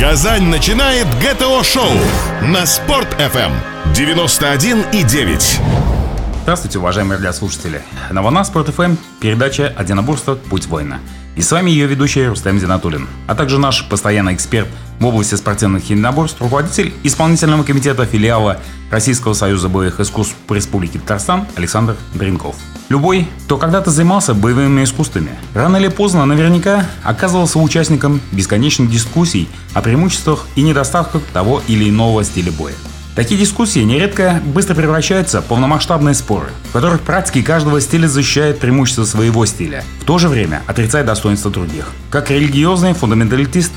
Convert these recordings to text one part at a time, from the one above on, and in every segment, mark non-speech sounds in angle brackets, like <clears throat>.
Казань начинает ГТО-шоу на Спорт-ФМ 91,9. Здравствуйте, уважаемые радиослушатели. На волна Спорт ФМ передача «Одиноборство. Путь воина». И с вами ее ведущий Рустем Зинатулин, а также наш постоянный эксперт в области спортивных единоборств, руководитель исполнительного комитета филиала Российского союза боевых искусств по Республике Татарстан Александр Дренков. Любой, кто когда-то занимался боевыми искусствами, рано или поздно наверняка оказывался участником бесконечных дискуссий о преимуществах и недостатках того или иного стиля боя. Такие дискуссии нередко быстро превращаются в полномасштабные споры, в которых практики каждого стиля защищает преимущество своего стиля, в то же время отрицая достоинство других. Как религиозный фундаменталист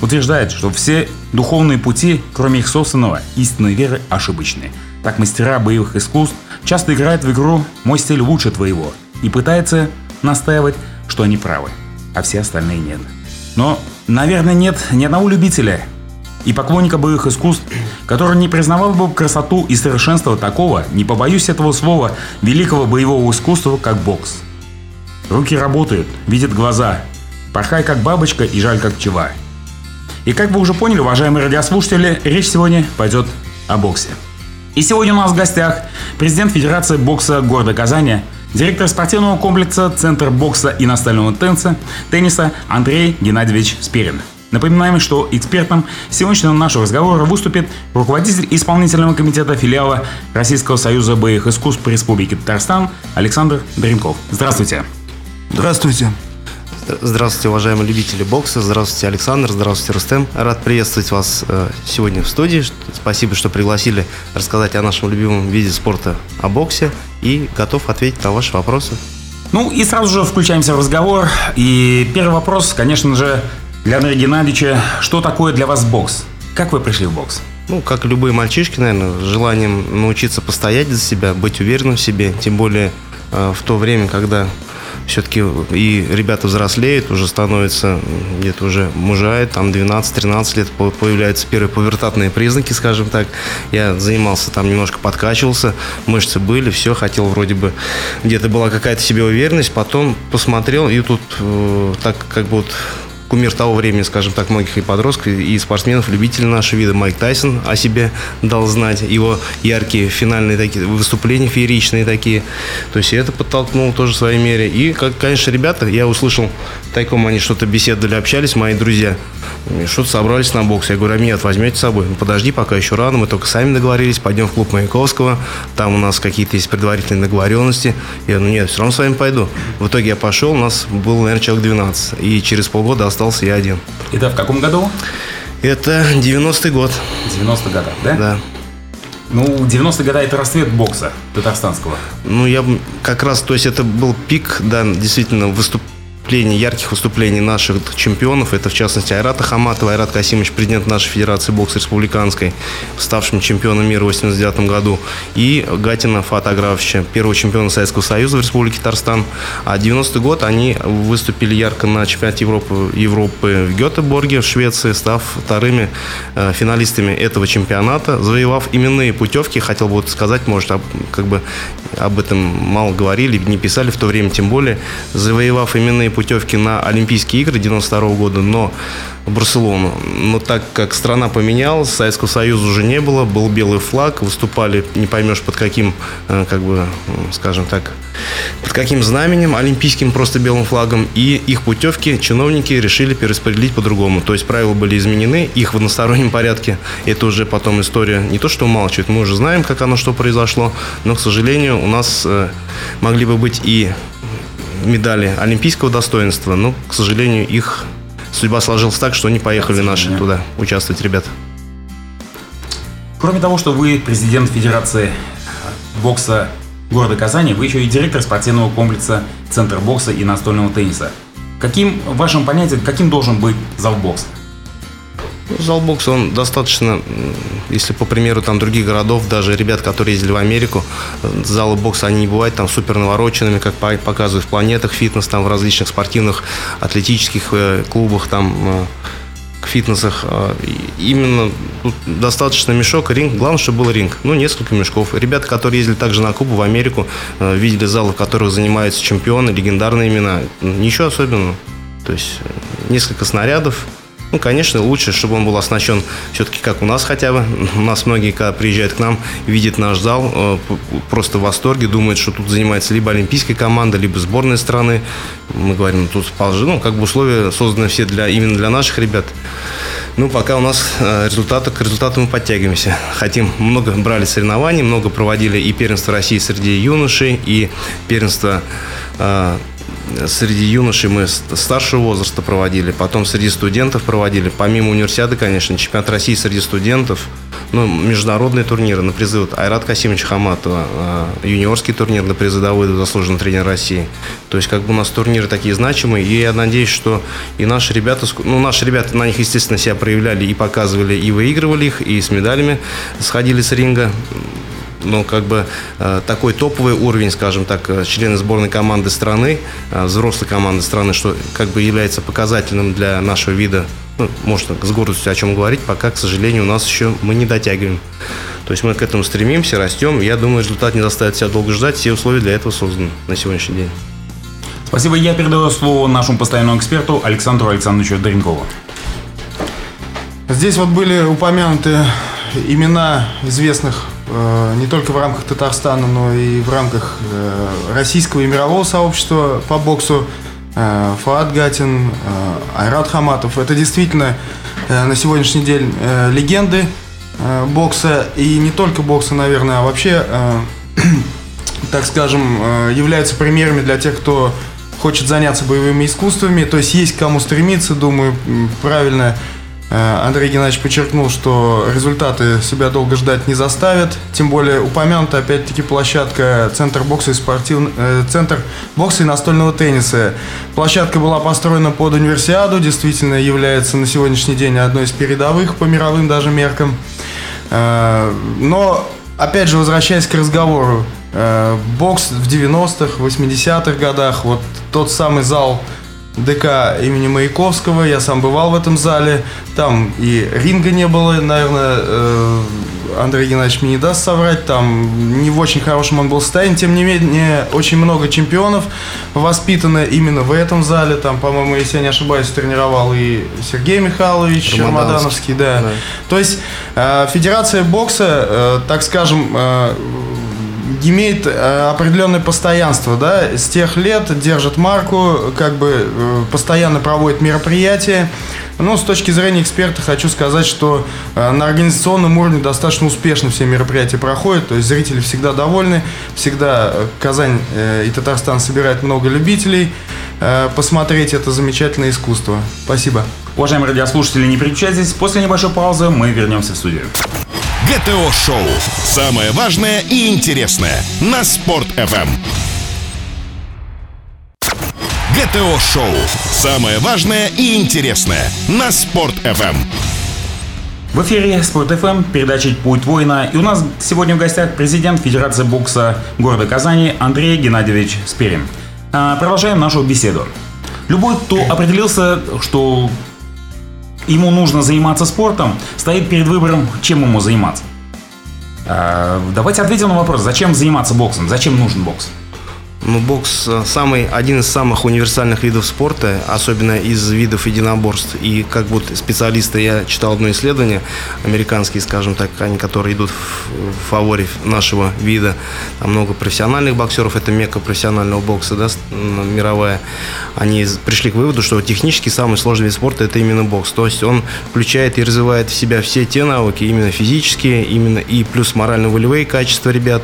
утверждает, что все духовные пути, кроме их собственного, истинной веры, ошибочные. Так мастера боевых искусств часто играют в игру «мой стиль лучше твоего» и пытаются настаивать, что они правы, а все остальные нет. Но, наверное, нет ни одного любителя и поклонника боевых искусств, который не признавал бы красоту и совершенство такого, не побоюсь этого слова, великого боевого искусства, как бокс. Руки работают, видят глаза, порхай как бабочка и жаль как пчела. И как вы уже поняли, уважаемые радиослушатели, речь сегодня пойдет о боксе. И сегодня у нас в гостях президент Федерации бокса города Казани, директор спортивного комплекса Центр бокса и настольного тенниса, тенниса Андрей Геннадьевич Спирин – Напоминаем, что экспертом сегодняшнего нашего разговора выступит руководитель исполнительного комитета филиала Российского союза боевых искусств по Республике Татарстан Александр Дренков. Здравствуйте. Здравствуйте. Здравствуйте, уважаемые любители бокса. Здравствуйте, Александр. Здравствуйте, Рустем. Рад приветствовать вас э, сегодня в студии. Спасибо, что пригласили рассказать о нашем любимом виде спорта, о боксе. И готов ответить на ваши вопросы. Ну и сразу же включаемся в разговор. И первый вопрос, конечно же, Андрея Геннадьевича, что такое для вас бокс? Как вы пришли в бокс? Ну, как любые мальчишки, наверное, желанием научиться постоять за себя, быть уверенным в себе. Тем более э, в то время, когда все-таки и ребята взрослеют, уже становятся где-то уже мужают, там 12-13 лет появляются первые повертатные признаки, скажем так. Я занимался там, немножко подкачивался, мышцы были, все, хотел вроде бы, где-то была какая-то себе уверенность, потом посмотрел, и тут э, так как вот кумир того времени, скажем так, многих и подростков, и спортсменов, любителей нашего вида Майк Тайсон о себе дал знать. Его яркие финальные такие выступления, фееричные такие. То есть это подтолкнуло тоже в своей мере. И, как, конечно, ребята, я услышал, тайком они что-то беседовали, общались, мои друзья, что-то собрались на бокс. Я говорю, а меня возьмете с собой? Ну, подожди, пока еще рано, мы только сами договорились, пойдем в клуб Маяковского, там у нас какие-то есть предварительные договоренности. Я говорю, ну нет, все равно с вами пойду. В итоге я пошел, у нас был, наверное, человек 12. И через полгода остался я один. Это в каком году? Это 90-й год. 90-х годах, да? Да. Ну, 90-е годы это расцвет бокса татарстанского. Ну, я как раз, то есть это был пик, да, действительно, выступ, выступлений, ярких выступлений наших чемпионов. Это, в частности, Айрата Хаматова, Айрат Касимович, президент нашей Федерации бокса республиканской, ставшим чемпионом мира в 89 году. И Гатина Фата Аграфовича, первого чемпиона Советского Союза в Республике Татарстан. А 90 год они выступили ярко на чемпионате Европы, Европы в Гетеборге, в Швеции, став вторыми э, финалистами этого чемпионата, завоевав именные путевки. Хотел бы вот сказать, может, об, как бы об этом мало говорили, не писали в то время, тем более, завоевав именные путевки на Олимпийские игры 92 года, но в Барселону. Но так как страна поменялась, Советского Союза уже не было, был белый флаг, выступали, не поймешь под каким, э, как бы, скажем так, под каким знаменем, олимпийским просто белым флагом, и их путевки чиновники решили перераспределить по-другому. То есть правила были изменены, их в одностороннем порядке. Это уже потом история не то, что умалчивает, мы уже знаем, как оно что произошло, но, к сожалению, у нас э, могли бы быть и медали олимпийского достоинства, но, к сожалению, их судьба сложилась так, что они поехали наши туда участвовать, ребята. Кроме того, что вы президент Федерации бокса города Казани, вы еще и директор спортивного комплекса Центр бокса и настольного тенниса. Каким, в вашем понятии, каким должен быть зал бокса? Зал бокса, он достаточно, если по примеру там других городов, даже ребят, которые ездили в Америку, залы бокса, они не бывают там супер навороченными, как показывают в планетах фитнес, там в различных спортивных, атлетических э, клубах, там э, фитнесах. Э, именно тут достаточно мешок, ринг. Главное, чтобы был ринг. Ну, несколько мешков. Ребята, которые ездили также на Кубу в Америку, видели залы, в которых занимаются чемпионы, легендарные имена. Ничего особенного. То есть несколько снарядов, Ну, конечно, лучше, чтобы он был оснащен все-таки как у нас хотя бы. У нас многие, когда приезжают к нам, видят наш зал, э, просто в восторге, думают, что тут занимается либо олимпийская команда, либо сборная страны. Мы говорим, ну, тут ну, как бы условия созданы все для, именно для наших ребят. Ну, пока у нас э, результаты, к результату мы подтягиваемся. Хотим, много брали соревнований, много проводили и первенство России среди юношей, и первенство э, среди юношей мы старшего возраста проводили, потом среди студентов проводили. Помимо универсиады, конечно, чемпионат России среди студентов, ну, международные турниры на призы вот, Айрат Касимович Хаматова, э, юниорский турнир на призы Давыдова, заслуженный тренер России. То есть, как бы у нас турниры такие значимые, и я надеюсь, что и наши ребята, ну, наши ребята на них, естественно, себя проявляли и показывали, и выигрывали их, и с медалями сходили с ринга ну, как бы э, такой топовый уровень, скажем так, э, члены сборной команды страны, э, взрослой команды страны, что как бы является показательным для нашего вида, ну, можно с гордостью о чем говорить, пока, к сожалению, у нас еще мы не дотягиваем. То есть мы к этому стремимся, растем. Я думаю, результат не заставит себя долго ждать. Все условия для этого созданы на сегодняшний день. Спасибо. Я передаю слово нашему постоянному эксперту Александру Александровичу Дренкову. Здесь вот были упомянуты имена известных не только в рамках Татарстана, но и в рамках э, российского и мирового сообщества по боксу. Э, Фаат Гатин, Айрат Хаматов. Это действительно на сегодняшний день легенды бокса. И не только бокса, наверное, а вообще, <clears throat> так скажем, являются примерами для тех, кто хочет заняться боевыми искусствами. То есть есть кому стремиться, думаю, правильно Э, Андрей Геннадьевич подчеркнул, что результаты себя долго ждать не заставят. Тем более упомянута опять-таки площадка Центр бокса и спортив... Э, Центр бокса и настольного тенниса. Площадка была построена под универсиаду, действительно является на сегодняшний день одной из передовых по мировым даже меркам. Э, но, опять же, возвращаясь к разговору, бокс в 90-х, 80-х годах, вот тот самый зал ДК имени Маяковского. Я сам бывал в этом зале. Там и ринга не было, наверное, э, Андрей Геннадьевич мне не даст соврать. Там не в очень хорошем он был состоянии. Тем не менее, очень много чемпионов воспитано именно в этом зале. Там, по-моему, если я не ошибаюсь, тренировал и Сергей Михайлович Рамадановский. Рамадановский да. да. То есть э, Федерация бокса, э, так скажем, имеет э, определенное постоянство, да, с тех лет держит марку, как бы э, постоянно проводит мероприятия. Но с точки зрения эксперта хочу сказать, что э, на организационном уровне достаточно успешно все мероприятия проходят, то есть зрители всегда довольны, всегда Казань и Татарстан собирают много любителей посмотреть это замечательное искусство. Спасибо. Уважаемые радиослушатели, не переключайтесь, после небольшой паузы мы вернемся в студию. ГТО-шоу. Самое важное и интересное на Спорт-ФМ. ГТО-шоу. Самое важное и интересное на Спорт-ФМ. В эфире Спорт ФМ, передача «Путь воина». И у нас сегодня в гостях президент Федерации бокса города Казани Андрей Геннадьевич Сперин. А, продолжаем нашу беседу. Любой, кто определился, что ему нужно заниматься спортом, стоит перед выбором, чем ему заниматься. А, давайте ответим на вопрос, зачем заниматься боксом, зачем нужен бокс? Ну, бокс э, самый, один из самых универсальных видов спорта, особенно из видов единоборств. И как будто специалисты, я читал одно исследование, американские, скажем так, они, которые идут в фаворе нашего вида. Там много профессиональных боксеров, это мекка профессионального бокса, да, мировая. Они пришли к выводу, что технически самый сложный вид спорта это именно бокс. То есть он включает и развивает в себя все те навыки, именно физические, именно и плюс морально-волевые качества ребят.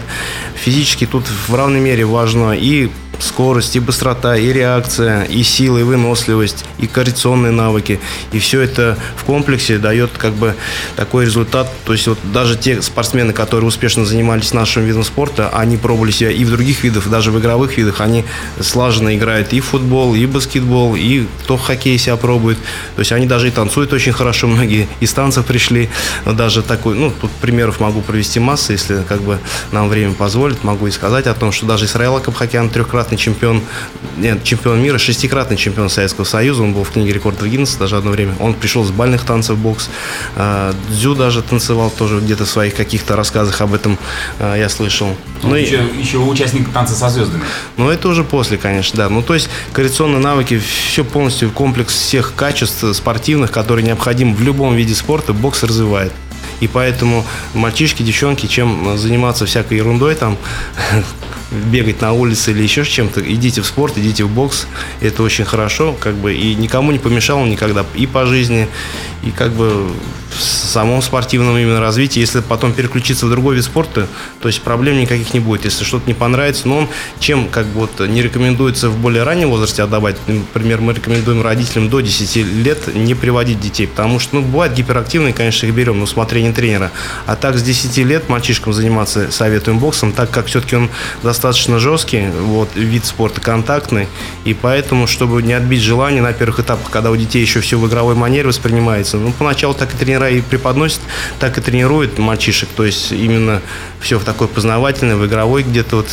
Физически тут в равной мере важно и и скорость, и быстрота, и реакция, и сила, и выносливость, и координационные навыки. И все это в комплексе дает как бы такой результат. То есть вот даже те спортсмены, которые успешно занимались нашим видом спорта, они пробовали себя и в других видах, даже в игровых видах, они слаженно играют и в футбол, и в баскетбол, и кто в хоккее себя пробует. То есть они даже и танцуют очень хорошо, многие из танцев пришли. Даже такой, ну, тут примеров могу провести массы, если как бы нам время позволит, могу и сказать о том, что даже Исраил Капхакян, трехкратный пятикратный чемпион, нет, чемпион мира, шестикратный чемпион Советского Союза. Он был в книге рекордов Гиннесса даже одно время. Он пришел с бальных танцев бокс. А, Дзю даже танцевал тоже где-то в своих каких-то рассказах об этом а, я слышал. Ну, еще, и, еще участник танца со звездами. Ну, это уже после, конечно, да. Ну, то есть коррекционные навыки, все полностью комплекс всех качеств спортивных, которые необходимы в любом виде спорта, бокс развивает. И поэтому мальчишки, девчонки, чем заниматься всякой ерундой, там, <laughs> бегать на улице или еще чем-то, идите в спорт, идите в бокс. Это очень хорошо, как бы, и никому не помешало никогда и по жизни, и как бы в самом спортивном именно развитии. Если потом переключиться в другой вид спорта, то есть проблем никаких не будет. Если что-то не понравится, но он чем как бы вот не рекомендуется в более раннем возрасте отдавать, например, мы рекомендуем родителям до 10 лет не приводить детей, потому что, ну, бывают гиперактивные, конечно, их берем на усмотрение тренера. А так с 10 лет мальчишкам заниматься советуем боксом, так как все-таки он достаточно жесткий, вот, вид спорта контактный, и поэтому, чтобы не отбить желание на первых этапах, когда у детей еще все в игровой манере воспринимается, ну, поначалу так и тренера и преподносит, так и тренирует мальчишек, то есть именно все в такой познавательной, в игровой где-то вот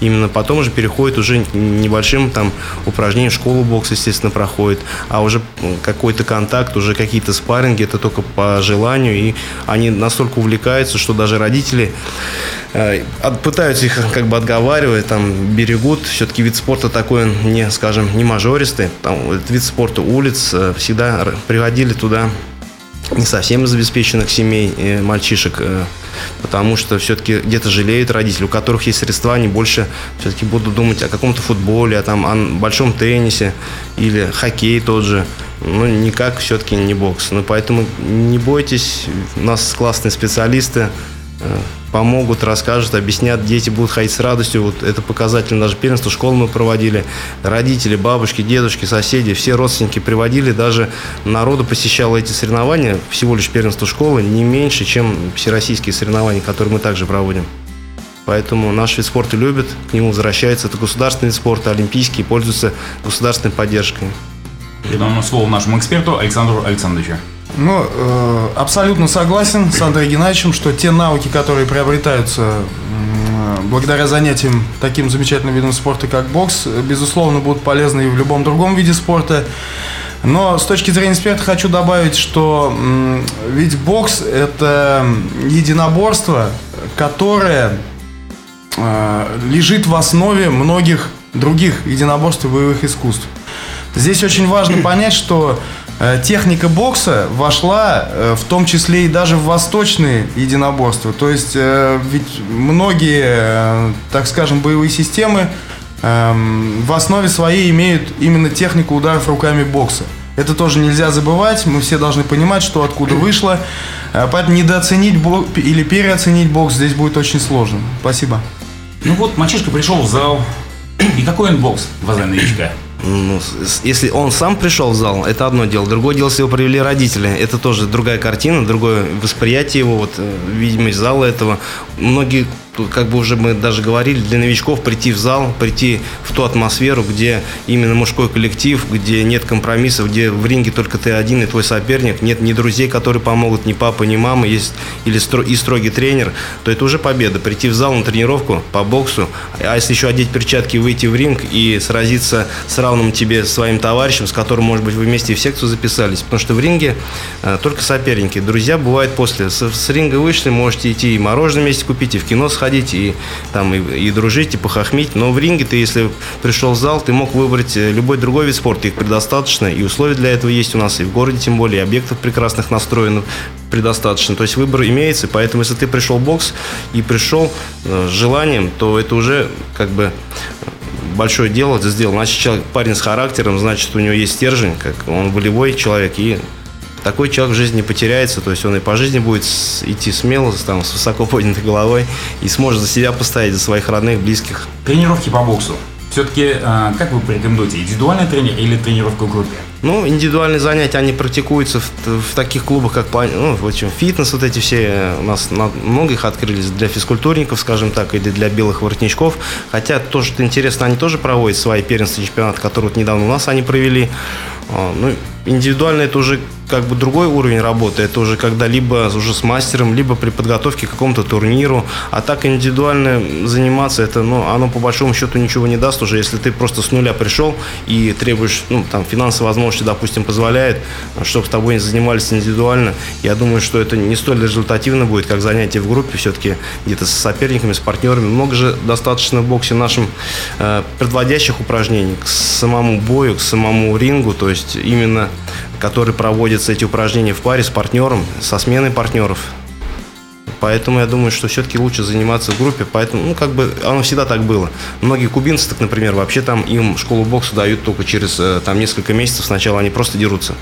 именно потом уже переходит уже небольшим там упражнением, школу бокс, естественно, проходит, а уже какой-то контакт, уже какие-то спарринги, это только по желанию, и они настолько увлекаются, что даже родители э, пытаются их как бы отговаривать, там, берегут, все-таки вид спорта такой, не, скажем, не мажористый, там, вид спорта улиц, э, всегда приводили туда не совсем из обеспеченных семей э, мальчишек, э, потому что все-таки где-то жалеют родители, у которых есть средства, они больше все-таки будут думать о каком-то футболе, о, там, о большом теннисе или хоккей тот же. Ну, никак все-таки не бокс. Ну, поэтому не бойтесь, у нас классные специалисты, помогут, расскажут, объяснят, дети будут ходить с радостью. Вот это показательно даже первенство школы мы проводили. Родители, бабушки, дедушки, соседи, все родственники приводили, даже народу посещало эти соревнования, всего лишь первенство школы, не меньше, чем всероссийские соревнования, которые мы также проводим. Поэтому наш вид спорта любят, к нему возвращается. Это государственный вид спорта, олимпийский, пользуется государственной поддержкой. Передам слово нашему эксперту Александру Александровичу. Ну, э, абсолютно согласен с Андреем Геннадьевичем, что те навыки, которые приобретаются э, благодаря занятиям таким замечательным видом спорта, как бокс, безусловно, будут полезны и в любом другом виде спорта. Но с точки зрения эксперта хочу добавить, что э, ведь бокс – это единоборство, которое э, лежит в основе многих других единоборств и боевых искусств. Здесь очень важно понять, что техника бокса вошла э, в том числе и даже в восточные единоборства. То есть э, ведь многие, так скажем, боевые системы эм, в основе своей имеют именно технику ударов руками бокса. Это тоже нельзя забывать, мы все должны понимать, что откуда вышло. Поэтому недооценить бокс или переоценить бокс здесь будет очень сложно. Спасибо. Ну вот, мальчишка пришел в зал. И какой он бокс, глаза новичка? Ну, если он сам пришел в зал, это одно дело. Другое дело, если его привели родители. Это тоже другая картина, другое восприятие его, вот, э, видимость зала этого. Многие тут как бы уже мы даже говорили, для новичков прийти в зал, прийти в ту атмосферу, где именно мужской коллектив, где нет компромиссов, где в ринге только ты один и твой соперник, нет ни друзей, которые помогут, ни папы, ни мамы, есть или стро, и строгий тренер, то это уже победа. Прийти в зал на тренировку по боксу, а если еще одеть перчатки, выйти в ринг и сразиться с равным тебе своим товарищем, с которым, может быть, вы вместе в секцию записались, потому что в ринге э, только соперники. Друзья бывают после. С, с ринга вышли, можете идти и мороженое вместе купить, и в кино сходить, ходить и, там, и, и дружить, и похохмить. Но в ринге ты, если пришел в зал, ты мог выбрать э, любой другой вид спорта. Их предостаточно, и условия для этого есть у нас и в городе, тем более, и объектов прекрасных настроенных предостаточно. То есть выбор имеется, поэтому если ты пришел в бокс и пришел э, с желанием, то это уже как бы большое дело сделал. Значит, человек, парень с характером, значит, у него есть стержень, как он волевой человек, и такой человек в жизни не потеряется, то есть он и по жизни будет идти смело, там, с высоко поднятой головой и сможет за себя поставить, за своих родных, близких. Тренировки по боксу. Все-таки, э, как вы порекомендуете, индивидуальный тренер или тренировка в группе? Ну, индивидуальные занятия, они практикуются в, в таких клубах, как ну, в общем, фитнес, вот эти все, у нас много их открылись для физкультурников, скажем так, или для белых воротничков. Хотя, то, что интересно, они тоже проводят свои первенства чемпионаты, которые вот недавно у нас они провели. А, ну, Индивидуально это уже как бы другой уровень работы. Это уже когда либо уже с мастером, либо при подготовке к какому-то турниру. А так индивидуально заниматься, это, ну, оно по большому счету ничего не даст уже, если ты просто с нуля пришел и требуешь, ну, там, финансовые возможности, допустим, позволяет, чтобы с тобой занимались индивидуально. Я думаю, что это не столь результативно будет, как занятие в группе, все-таки где-то с соперниками, с партнерами. Много же достаточно в боксе нашим э, предводящих упражнений к самому бою, к самому рингу, то есть именно который проводятся эти упражнения в паре с партнером, со сменой партнеров. Поэтому я думаю, что все-таки лучше заниматься в группе. Поэтому, ну, как бы, оно всегда так было. Многие кубинцы, так, например, вообще там им школу бокса дают только через э, там несколько месяцев. Сначала они просто дерутся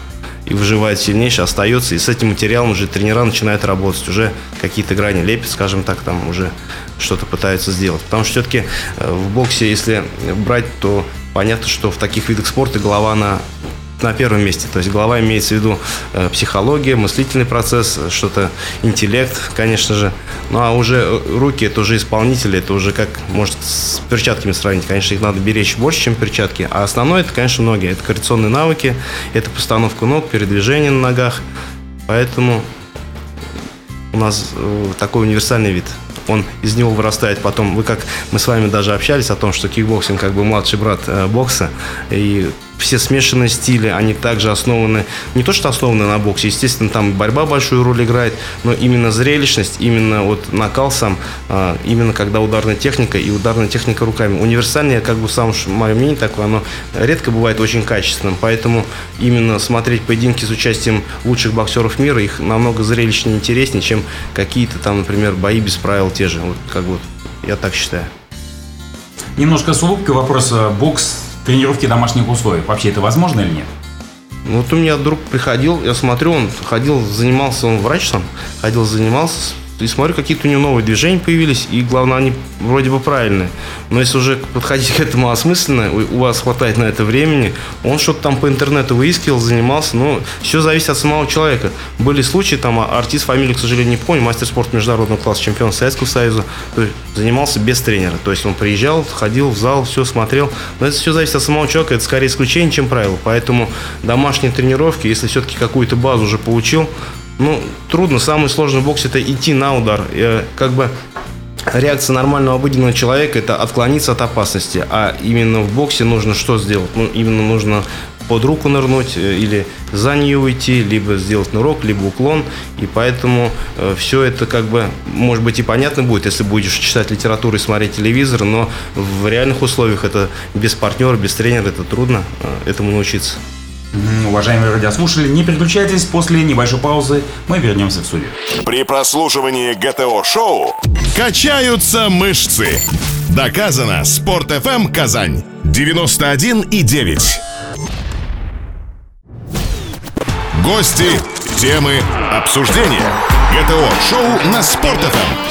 и выживает сильнейший, остается, и с этим материалом уже тренера начинают работать, уже какие-то грани лепят, скажем так, там уже что-то пытаются сделать. Потому что все-таки э, в боксе, если брать, то понятно, что в таких видах спорта голова, она на первом месте. То есть голова имеется в виду э, психология, мыслительный процесс, что-то интеллект, конечно же. Ну а уже э, руки это уже исполнители, это уже как может с перчатками сравнить. Конечно, их надо беречь больше, чем перчатки. А основное это, конечно, ноги. Это коррекционные навыки, это постановка ног, передвижение на ногах. Поэтому у нас э, такой универсальный вид он из него вырастает потом. Вы как мы с вами даже общались о том, что кикбоксинг как бы младший брат э, бокса, и все смешанные стили, они также основаны, не то что основаны на боксе, естественно, там борьба большую роль играет, но именно зрелищность, именно вот накал сам, а, именно когда ударная техника и ударная техника руками. Универсальное, как бы сам мое мнение такое, оно редко бывает очень качественным, поэтому именно смотреть поединки с участием лучших боксеров мира, их намного зрелищнее и интереснее, чем какие-то там, например, бои без правил те же, вот как вот я так считаю. Немножко с улыбкой вопрос. Бокс тренировки домашних условиях. Вообще это возможно или нет? Ну, вот у меня друг приходил, я смотрю, он ходил, занимался, он врач сам, ходил, занимался, и смотрю, какие-то у него новые движения появились, и главное, они вроде бы правильные. Но если уже подходить к этому осмысленно, у вас хватает на это времени, он что-то там по интернету выискивал, занимался, но все зависит от самого человека. Были случаи, там а, артист, фамилию, к сожалению, не помню, мастер спорта международного класса, чемпион Советского Союза, то есть занимался без тренера. То есть он приезжал, ходил в зал, все смотрел. Но это все зависит от самого человека, это скорее исключение, чем правило. Поэтому домашние тренировки, если все-таки какую-то базу уже получил, ну, трудно. Самый сложный бокс – это идти на удар. Э, как бы реакция нормального обыденного человека – это отклониться от опасности. А именно в боксе нужно что сделать? Ну, именно нужно под руку нырнуть э, или за нее уйти, либо сделать нырок, либо уклон. И поэтому э, все это как бы, может быть, и понятно будет, если будешь читать литературу и смотреть телевизор, но в реальных условиях это без партнера, без тренера это трудно э, этому научиться. Уважаемые радиослушатели, не переключайтесь, после небольшой паузы мы вернемся в студию. При прослушивании ГТО-шоу качаются мышцы. Доказано. Спорт FM Казань. 91 и 9. Гости, темы, обсуждения. ГТО-шоу на Спорт FM.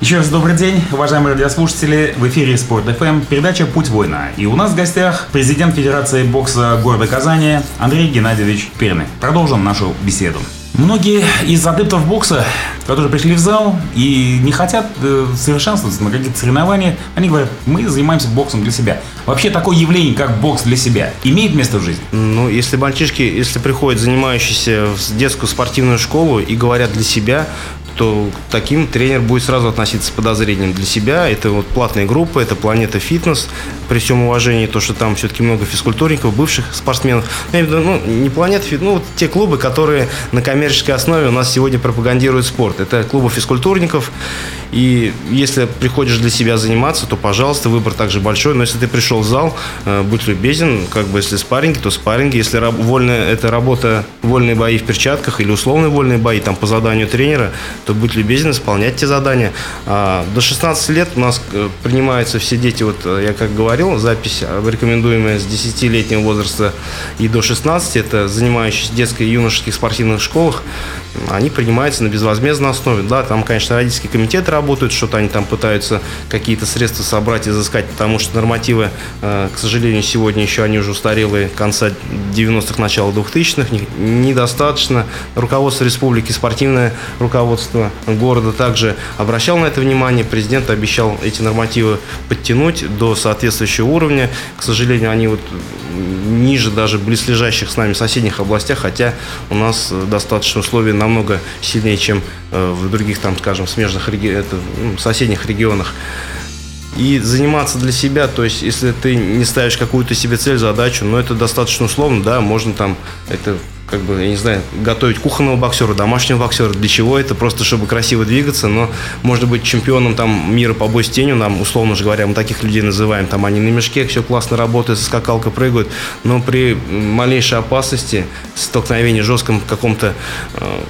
Еще раз добрый день, уважаемые радиослушатели. В эфире Спорт ФМ, передача «Путь воина». И у нас в гостях президент Федерации бокса города Казани Андрей Геннадьевич Перный. Продолжим нашу беседу. Многие из адептов бокса, которые пришли в зал и не хотят э, совершенствоваться на какие-то соревнования, они говорят, мы занимаемся боксом для себя. Вообще такое явление, как бокс для себя, имеет место в жизни? Ну, если мальчишки, если приходят занимающиеся в детскую спортивную школу и говорят для себя, то таким тренер будет сразу относиться с подозрением для себя. Это вот платная группа, это планета фитнес. При всем уважении, то, что там все-таки много физкультурников, бывших спортсменов. Я имею в виду, ну, не планета фитнес, ну, вот те клубы, которые на коммерческой основе у нас сегодня пропагандируют спорт. Это клубы физкультурников. И если приходишь для себя заниматься, то, пожалуйста, выбор также большой. Но если ты пришел в зал, э, будь любезен, как бы если спарринги, то спарринги. Если вольная, это работа, вольные бои в перчатках или условные вольные бои, там по заданию тренера, то будь любезен исполнять те задания. А, до 16 лет у нас э, принимаются все дети, вот э, я как говорил, запись рекомендуемая с 10-летнего возраста и до 16, это занимающиеся детской и юношеских спортивных школах, они принимаются на безвозмездной основе. Да, там, конечно, родительские комитеты работают, что-то они там пытаются какие-то средства собрать, изыскать, потому что нормативы, э, к сожалению, сегодня еще они уже устарелые, конца 90-х, начала 2000-х, недостаточно. Руководство республики, спортивное руководство Московского города также обращал на это внимание. Президент обещал эти нормативы подтянуть до соответствующего уровня. К сожалению, они вот ниже даже близлежащих с нами соседних областях, хотя у нас достаточно условия намного сильнее, чем э, в других, там, скажем, смежных реги... это, ну, соседних регионах. И заниматься для себя, то есть, если ты не ставишь какую-то себе цель, задачу, но это достаточно условно, да, можно там, это как бы, я не знаю, готовить кухонного боксера, домашнего боксера. Для чего это? Просто чтобы красиво двигаться, но можно быть чемпионом там мира по бой с тенью, нам, условно же говоря, мы таких людей называем, там они на мешке, все классно работают, со скакалкой прыгают, но при малейшей опасности, столкновении жестком каком-то э,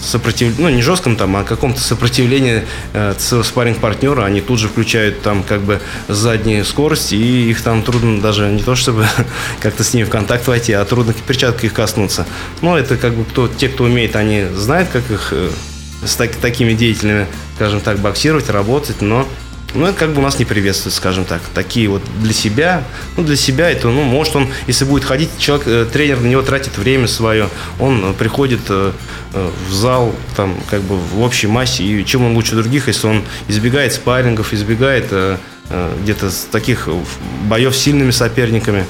сопротив... ну, не жестком там, а каком-то сопротивлении э, своего спарринг-партнера, они тут же включают там как бы задние скорости, и их там трудно даже не то, чтобы <laughs> как-то с ними в контакт войти, а трудно перчаткой их коснуться. Но это как бы кто, те, кто умеет, они знают, как их э, с так, такими деятелями, скажем так, боксировать, работать, но ну, это как бы у нас не приветствует, скажем так. Такие вот для себя, ну, для себя это, ну, может он, если будет ходить, человек, э, тренер на него тратит время свое, он э, приходит э, в зал, там, как бы в общей массе, и чем он лучше других, если он избегает спаррингов, избегает где-то таких боев с сильными соперниками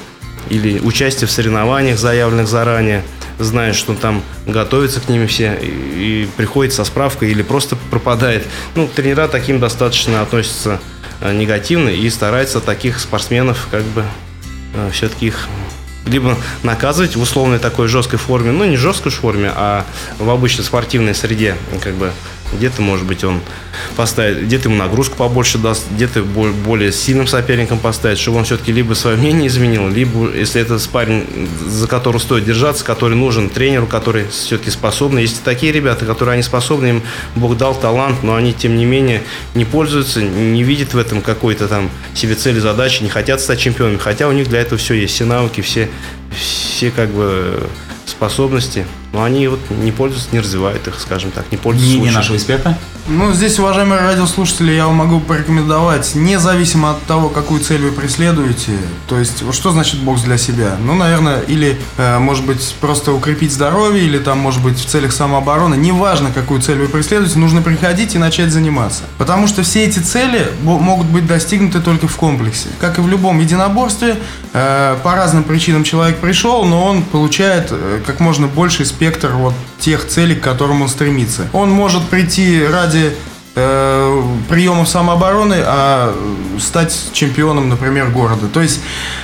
или участие в соревнованиях, заявленных заранее – знает, что там готовится к ним все и, и приходит со справкой или просто пропадает. Ну, тренера таким достаточно относятся э, негативно и стараются таких спортсменов как бы э, все-таки их либо наказывать в условной такой жесткой форме, ну не жесткой форме, а в обычной спортивной среде, как бы где-то, может быть, он поставит, где-то ему нагрузку побольше даст, где-то более сильным соперником поставить, чтобы он все-таки либо свое мнение изменил, либо, если это парень, за которого стоит держаться, который нужен тренеру, который все-таки способный. Есть такие ребята, которые они способны, им Бог дал талант, но они, тем не менее, не пользуются, не видят в этом какой-то там себе цели, задачи, не хотят стать чемпионами, хотя у них для этого все есть, все навыки, все, все как бы способности, но они вот не пользуются, не развивают их, скажем так, не пользуются Мнение нашего эксперта? Ну, здесь, уважаемые радиослушатели, я вам могу порекомендовать, независимо от того, какую цель вы преследуете, то есть, что значит бокс для себя? Ну, наверное, или, э, может быть, просто укрепить здоровье, или там, может быть, в целях самообороны, неважно, какую цель вы преследуете, нужно приходить и начать заниматься. Потому что все эти цели могут быть достигнуты только в комплексе. Как и в любом единоборстве, э, по разным причинам человек пришел, но он получает э, как можно больший спектр вот тех целей, к которым он стремится. Он может прийти ради э, приемов самообороны, а стать чемпионом, например, города. То есть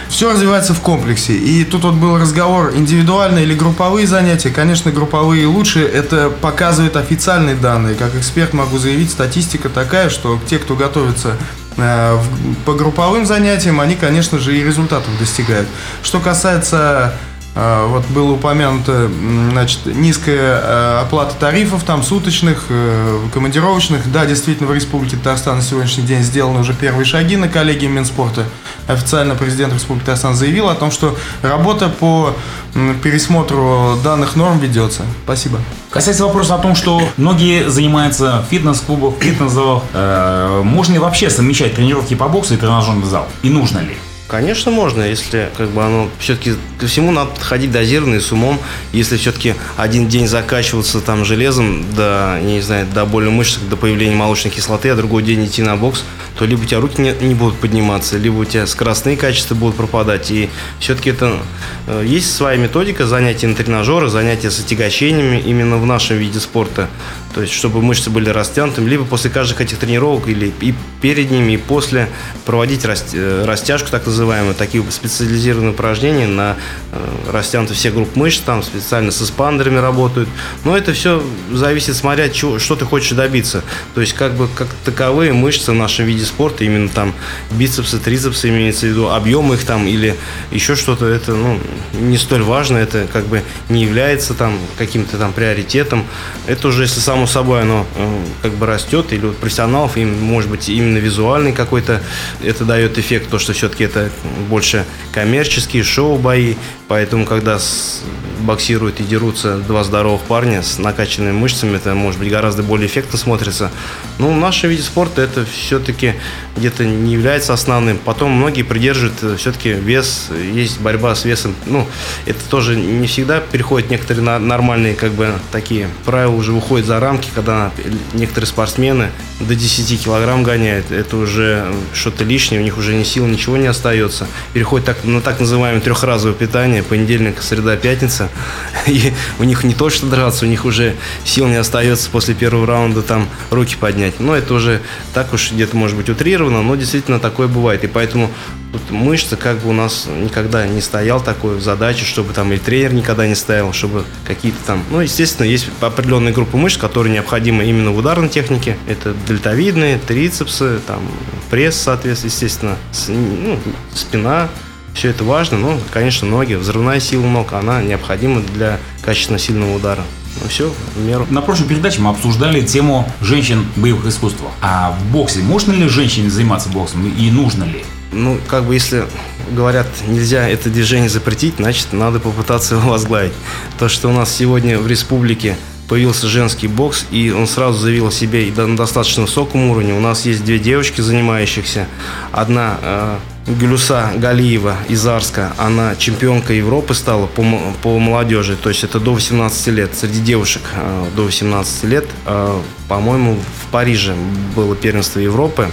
все развивается в комплексе. И тут вот был разговор индивидуальные или групповые занятия. Конечно, групповые лучше. Это показывает официальные данные. Как эксперт могу заявить, статистика такая, что те, кто готовится э, по групповым занятиям, они, конечно же, и результатов достигают. Что касается вот было упомянуто, значит, низкая э, оплата тарифов, там, суточных, э, командировочных. Да, действительно, в Республике Татарстан на сегодняшний день сделаны уже первые шаги на коллегии Минспорта. Официально президент Республики Татарстан заявил о том, что работа по пересмотру данных норм ведется. Спасибо. Касается вопроса о том, что многие занимаются в фитнес-клубах, фитнес-залах, э, можно ли вообще совмещать тренировки по боксу и тренажерный зал? И нужно ли? Конечно, можно, если как бы оно все-таки ко всему надо подходить дозированно и с умом. Если все-таки один день закачиваться там железом до, не знаю, до боли мышц, до появления молочной кислоты, а другой день идти на бокс, то либо у тебя руки не, не будут подниматься, либо у тебя скоростные качества будут пропадать. И все-таки это э, есть своя методика занятий на тренажерах, занятия с отягощениями именно в нашем виде спорта. То есть, чтобы мышцы были растянутыми, либо после каждых этих тренировок, или и перед ними, и после проводить э, растяжку, так называемую, такие специализированные упражнения на э, растянуты все группы мышц, там специально с эспандерами работают. Но это все зависит, смотря, что, что ты хочешь добиться. То есть, как бы, как таковые мышцы в нашем виде спорта, именно там бицепсы, трицепсы имеется в виду, объем их там или еще что-то, это, ну, не столь важно, это как бы не является там каким-то там приоритетом. Это уже, если само собой оно э, как бы растет, или вот профессионалов, им, может быть, именно визуальный какой-то, это дает эффект, то, что все-таки это больше коммерческие шоу-бои, поэтому, когда боксируют и дерутся два здоровых парня с накачанными мышцами, это может быть гораздо более эффектно смотрится. Ну, в нашем виде спорта это все-таки где-то не является основным. Потом многие придерживают э, все-таки вес, есть борьба с весом. Ну, это тоже не всегда переходят некоторые нормальные, как бы, такие правила уже выходят за рамки, когда некоторые спортсмены до 10 килограмм гоняют. Это уже что-то лишнее, у них уже ни сил, ничего не остается. Переходит так, на так называемое трехразовое питание, понедельник, среда, пятница. И у них не то, что драться, у них уже сил не остается после первого раунда там руки поднять. Но это уже так уж где-то может быть утрировано, но действительно такое бывает. И поэтому тут мышцы как бы у нас никогда не стоял такой задачи, чтобы там и тренер никогда не ставил, чтобы какие-то там... Ну, естественно, есть определенные группы мышц, которые необходимы именно в ударной технике. Это дельтовидные, трицепсы, там, пресс, соответственно, естественно, ну, спина, все это важно, но, конечно, ноги, взрывная сила ног, она необходима для качественно сильного удара. Ну все, в меру. На прошлой передаче мы обсуждали тему женщин в боевых искусствах. А в боксе можно ли женщине заниматься боксом и нужно ли? Ну, как бы если говорят, нельзя это движение запретить, значит, надо попытаться его возглавить. То, что у нас сегодня в республике появился женский бокс, и он сразу заявил о себе и на достаточно высоком уровне. У нас есть две девочки, занимающихся. Одна э, Гюлюса Галиева из Арска, она чемпионка Европы стала по, по молодежи, то есть это до 18 лет, среди девушек э, до 18 лет. Э, по-моему, в Париже было первенство Европы.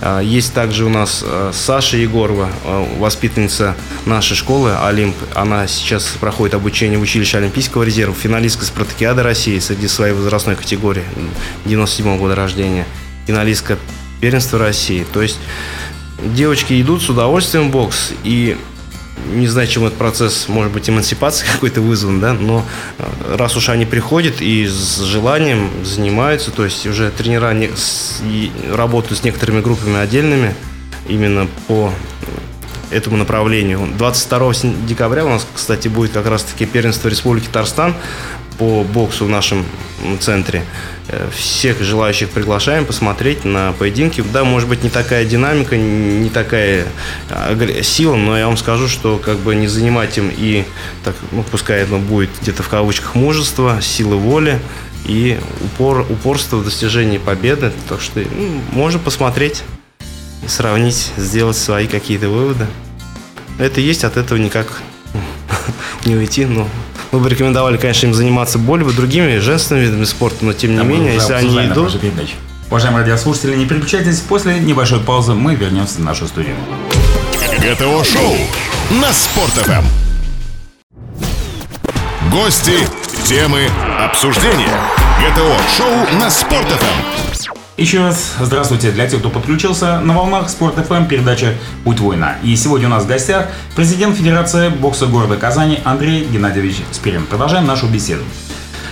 Э, есть также у нас э, Саша Егорова, э, воспитанница нашей школы Олимп. Она сейчас проходит обучение в училище Олимпийского резерва, финалистка спартакиады России среди своей возрастной категории, 97 года рождения, финалистка первенства России. То есть девочки идут с удовольствием в бокс, и не знаю, чем этот процесс, может быть, эмансипации <laughs> какой-то вызван, да, но э, раз уж они приходят и с желанием занимаются, то есть уже тренера не, с, работают с некоторыми группами отдельными именно по этому направлению. 22 декабря у нас, кстати, будет как раз-таки первенство Республики Татарстан по боксу в нашем центре. Э, всех желающих приглашаем посмотреть на поединки. Да, может быть, не такая динамика, не такая сила, но я вам скажу, что как бы не занимать им и, так, ну, пускай это будет где-то в кавычках мужество, силы воли и упор, упорство в достижении победы. Так что ну, можно посмотреть, сравнить, сделать свои какие-то выводы. Это есть, от этого никак <laughs> не уйти, но мы бы рекомендовали, конечно, им заниматься более бы другими женственными видами спорта, но тем не менее, если они идут... Уважаемые радиослушатели, не переключайтесь. После небольшой паузы мы вернемся в нашу студию. ГТО Шоу на Спорт.ФМ. Гости, темы, обсуждения. ГТО Шоу на Спорт.ФМ. Еще раз здравствуйте для тех, кто подключился. На волнах Спорт ФМ передача «Путь воина». И сегодня у нас в гостях президент Федерации бокса города Казани Андрей Геннадьевич Спирин. Продолжаем нашу беседу.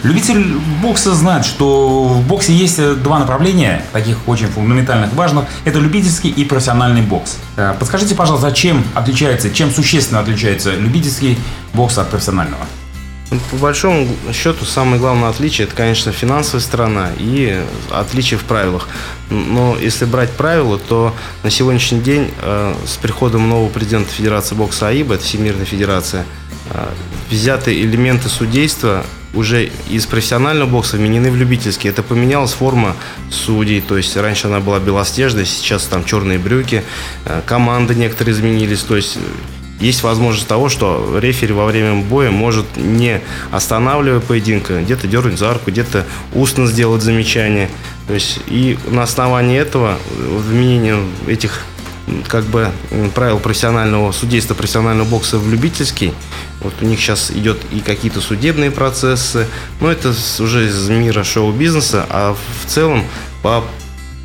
Любитель бокса знает, что в боксе есть два направления, таких очень фундаментальных, важных. Это любительский и профессиональный бокс. Э, подскажите, пожалуйста, чем отличается, чем существенно отличается любительский бокс от профессионального? Ну, по большому счету, самое главное отличие, это, конечно, финансовая сторона и отличие в правилах. Но если брать правила, то на сегодняшний день э, с приходом нового президента Федерации бокса АИБа, это Всемирная Федерация, э, взяты элементы судейства уже из профессионального бокса вменены в любительский. Это поменялась форма судей, то есть раньше она была белоснежная, сейчас там черные брюки, э, команды некоторые изменились, то есть есть возможность того, что рефери во время боя может, не останавливая поединка, где-то дернуть за арку, где-то устно сделать замечание. То есть и на основании этого, вменения этих как бы правил профессионального судейства, профессионального бокса в любительский, вот у них сейчас идет и какие-то судебные процессы, но это уже из мира шоу-бизнеса, а в целом по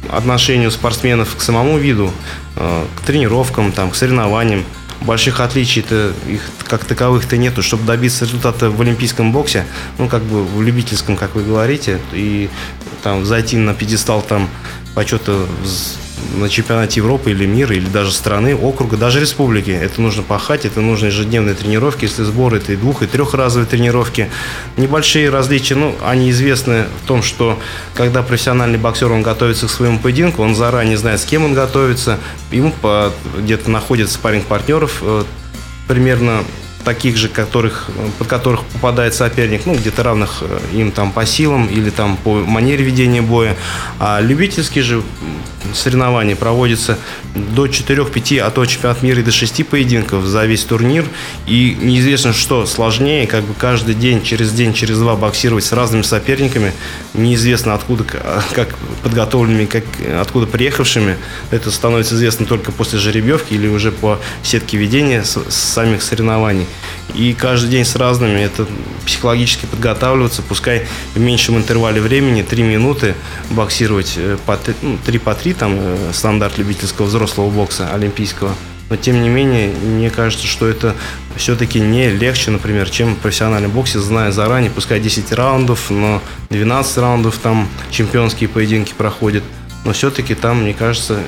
отношению спортсменов к самому виду, э, к тренировкам, там, к соревнованиям, больших отличий-то их как таковых-то нету, чтобы добиться результата в олимпийском боксе, ну, как бы в любительском, как вы говорите, и там зайти на пьедестал там почета на чемпионате Европы или мира, или даже страны, округа, даже республики. Это нужно пахать, это нужно ежедневные тренировки. Если сбор это и двух, и трехразовые тренировки. Небольшие различия, ну, они известны в том, что когда профессиональный боксер, он готовится к своему поединку, он заранее знает, с кем он готовится, ему где-то находится спарринг партнеров э, примерно таких же, которых, под которых попадает соперник, ну, где-то равных э, им там по силам или там по манере ведения боя. А любительские же соревнования проводятся до 4-5, а то чемпионат мира и до 6 поединков за весь турнир. И неизвестно, что сложнее, как бы каждый день, через день, через два боксировать с разными соперниками, неизвестно откуда, как подготовленными, как, откуда приехавшими. Это становится известно только после жеребьевки или уже по сетке ведения самих соревнований. И каждый день с разными, это психологически подготавливаться, пускай в меньшем интервале времени, 3 минуты боксировать э, по 3, ну, 3 по 3, там э, стандарт любительского взрослого бокса олимпийского. Но тем не менее, мне кажется, что это все-таки не легче, например, чем в профессиональном боксе, зная заранее, пускай 10 раундов, но 12 раундов там чемпионские поединки проходят. Но все-таки там, мне кажется,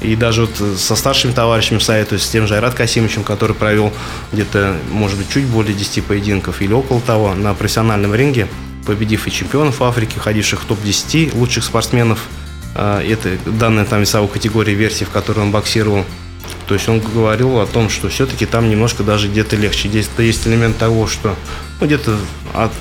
и даже вот со старшими товарищами советуюсь, с тем же Айрат Касимовичем, который провел где-то, может быть, чуть более 10 поединков или около того на профессиональном ринге, победив и чемпионов Африки, входивших в топ-10 лучших спортсменов. А, это данная там весовой категории версии, в которой он боксировал. То есть он говорил о том, что все-таки там немножко даже где-то легче. Здесь есть элемент того, что ну, где-то от,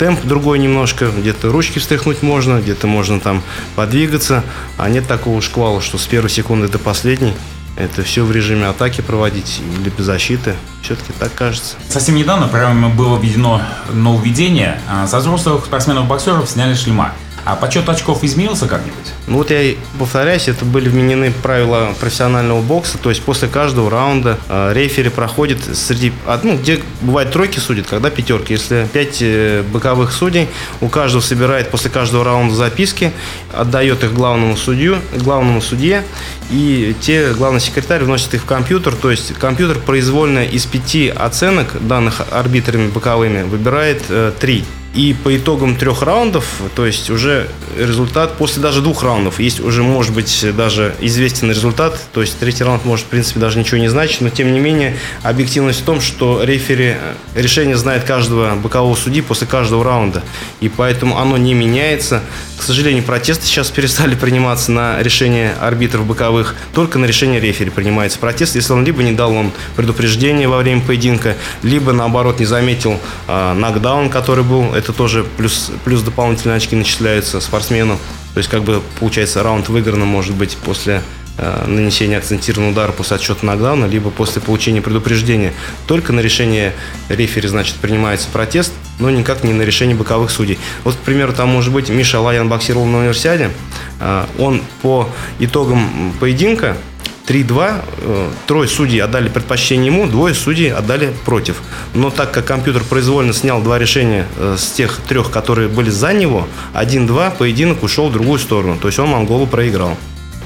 темп другой немножко, где-то ручки встряхнуть можно, где-то можно там подвигаться, а нет такого шквала, что с первой секунды до последней это все в режиме атаки проводить или без защиты. Все-таки так кажется. Совсем недавно программе было введено нововведение. А со взрослых спортсменов-боксеров сняли шлема. А подсчет очков изменился как-нибудь? Ну вот я повторяюсь, это были вменены правила профессионального бокса, то есть после каждого раунда э, рефери проходит среди, ну где бывает тройки судят, когда пятерки. Если пять э, боковых судей, у каждого собирает после каждого раунда записки, отдает их главному судью, главному судье, и те, главный секретарь вносит их в компьютер, то есть компьютер произвольно из пяти оценок, данных арбитрами боковыми, выбирает э, три. И по итогам трех раундов, то есть уже результат, после даже двух раундов, есть уже может быть даже известен результат, то есть третий раунд может в принципе даже ничего не значить, но тем не менее объективность в том, что рефери решение знает каждого бокового судьи после каждого раунда, и поэтому оно не меняется. К сожалению, протесты сейчас перестали приниматься на решение арбитров боковых, только на решение рефери принимается протест, если он либо не дал вам предупреждение во время поединка, либо наоборот не заметил э, нокдаун, который был это тоже плюс, плюс дополнительные очки начисляются спортсмену. То есть, как бы, получается, раунд выигран может быть после э, нанесения акцентированного удара после отсчета нокдауна, либо после получения предупреждения. Только на решение рефери, значит, принимается протест, но никак не на решение боковых судей. Вот, к примеру, там может быть Миша Лаян боксировал на универсиаде. Э, он по итогам поединка 3-2, э, трое судей отдали предпочтение ему, двое судей отдали против. Но так как компьютер произвольно снял два решения э, с тех трех, которые были за него, 1-2, поединок ушел в другую сторону. То есть он Монголу проиграл.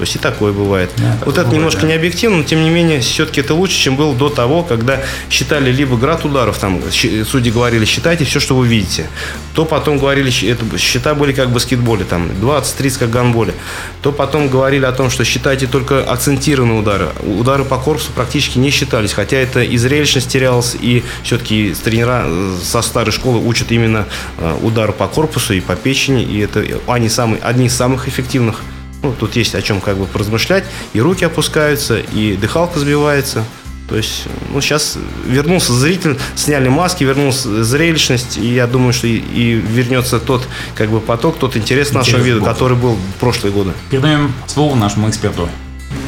Есть и такое бывает. Да, вот это бывает, немножко да. не объективно, но тем не менее, все-таки это лучше, чем было до того, когда считали либо град ударов, там судьи говорили, считайте все, что вы видите. То потом говорили, это, счета были как в баскетболе, там 20-30 как в гандболе. То потом говорили о том, что считайте только акцентированные удары. Удары по корпусу практически не считались, хотя это и зрелищность терялась, и все-таки тренера э, со старой школы учат именно э, удары по корпусу и по печени, и это они самые, одни из самых эффективных. Ну, тут есть о чем как бы поразмышлять. И руки опускаются, и дыхалка сбивается. То есть, ну, сейчас вернулся зритель, сняли маски, вернулась зрелищность, и я думаю, что и, и вернется тот, как бы, поток, тот интерес, интерес нашего вида, который был в прошлые годы. Передаем слово нашему эксперту.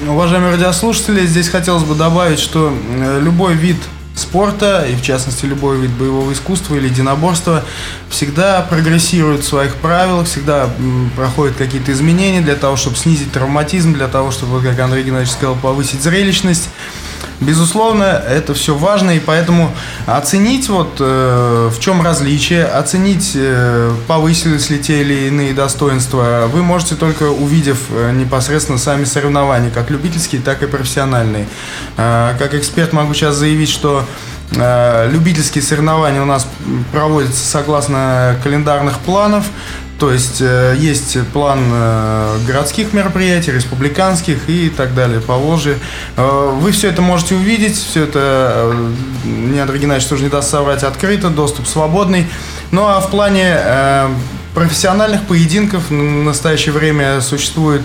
Уважаемые радиослушатели, здесь хотелось бы добавить, что э, любой вид спорта, и в частности любой вид боевого искусства или единоборства, всегда прогрессирует в своих правилах, всегда проходят какие-то изменения для того, чтобы снизить травматизм, для того, чтобы, как Андрей Геннадьевич сказал, повысить зрелищность. Безусловно, это все важно, и поэтому оценить, вот, э, в чем различие, оценить, э, повысились ли те или иные достоинства, вы можете только увидев э, непосредственно сами соревнования, как любительские, так и профессиональные. Э, как эксперт могу сейчас заявить, что э, любительские соревнования у нас проводятся согласно календарных планов. То есть э, есть план э, городских мероприятий, республиканских и так далее по Волжье. Э, вы все это можете увидеть, все это, не Андрей Геннадьевич тоже не даст соврать, открыто, доступ свободный. Ну а в плане профессиональных поединков в настоящее время существует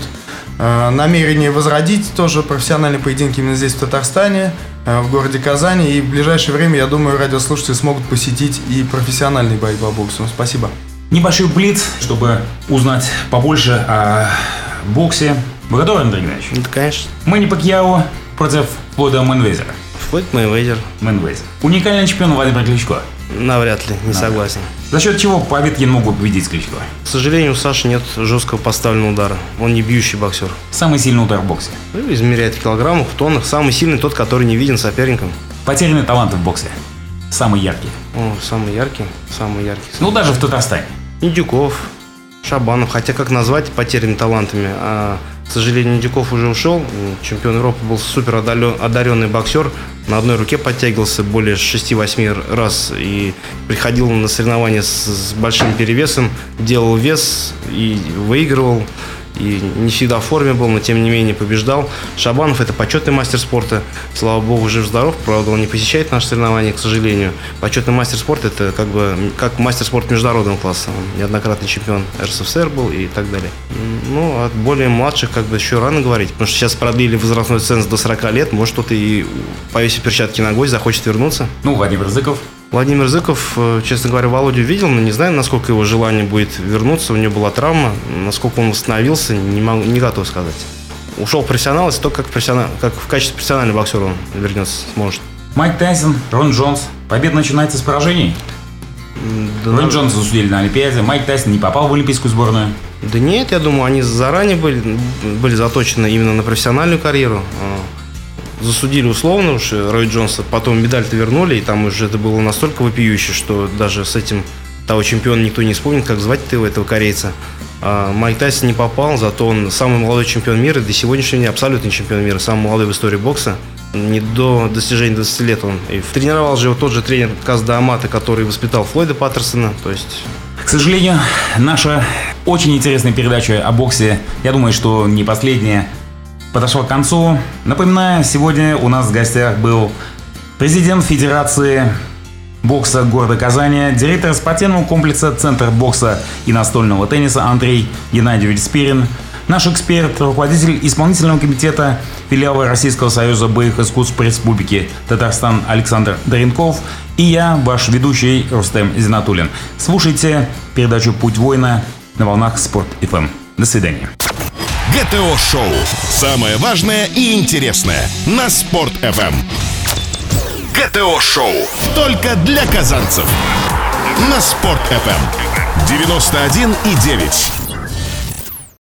намерение возродить тоже профессиональные поединки именно здесь, в Татарстане. в городе Казани. И в ближайшее время, я думаю, радиослушатели смогут посетить и профессиональный бои по боксу. Спасибо. Небольшой блиц, чтобы узнать побольше о боксе. Вы готовы, Андрей Геннадьевич? Ну, конечно. Мэнни Пакьяо против Флойда Мэнвейзера. Флойд Мэйвезер. Мэнвейзер. Уникальный чемпион Владимир Кличко. Навряд ли, не согласен. За счет чего Поветкин мог бы победить Кличко? К сожалению, у Саши нет жесткого поставленного удара. Он не бьющий боксер. Самый сильный удар в боксе. Ну, измеряет в килограммах, в тоннах. Самый сильный тот, который не виден соперником. Потерянные таланты в боксе. Самый яркий. О, самый яркий, самый яркий. Ну, даже в Татарстане. Индюков, Шабанов. Хотя как назвать потерянными талантами? А, к сожалению, Индюков уже ушел. Чемпион Европы был супер одаренный боксер. На одной руке подтягивался более 6-8 раз и приходил на соревнования с, с большим перевесом, делал вес и выигрывал и не всегда в форме был, но тем не менее побеждал. Шабанов это почетный мастер спорта. Слава богу, жив-здоров. Правда, он не посещает наши соревнования, к сожалению. Почетный мастер спорта это как бы как мастер спорта международного класса. Он неоднократный чемпион РСФСР был и так далее. Ну, от более младших как бы еще рано говорить, потому что сейчас продлили возрастной ценз до 40 лет. Может, кто-то и повесив перчатки на гвоздь захочет вернуться. Ну, Владимир Зыков. Владимир Зыков, э, честно говоря, Володю видел, но не знаю, насколько его желание будет вернуться. У него была травма. Насколько он восстановился, не, могу, не готов сказать. Ушел профессионал, если только как, профессионал, как в качестве профессионального боксера он вернется, сможет. Майк Тайсон, Рон Джонс. Победа начинается с поражений. Да, Рон Джонс засудили на Олимпиаде. Майк Тайсон не попал в олимпийскую сборную. Да нет, я думаю, они заранее были, были заточены именно на профессиональную карьеру. Засудили условно уж Рой Джонса, потом медаль-то вернули, и там уже это было настолько вопиюще, что даже с этим того чемпиона никто не вспомнит, как звать ты этого корейца. А Майк Тайсон не попал, зато он самый молодой чемпион мира, до сегодняшнего дня абсолютный чемпион мира, самый молодой в истории бокса. Не до достижения 20 лет он. И тренировал же его тот же тренер Казда Амата, который воспитал Флойда Паттерсона. То есть к сожалению, наша очень интересная передача о боксе, я думаю, что не последняя, подошла к концу. Напоминаю, сегодня у нас в гостях был президент Федерации бокса города Казани, директор спортивного комплекса Центр бокса и настольного тенниса Андрей Геннадьевич Спирин, наш эксперт, руководитель исполнительного комитета филиала Российского союза боевых искусств по республике Татарстан Александр Даренков и я, ваш ведущий Рустем Зинатулин. Слушайте передачу «Путь воина» на волнах Спорт FM. До свидания. ГТО-шоу. Самое важное и интересное на Спорт FM. ГТО-шоу. Только для казанцев. На Спорт FM. 91 и 9.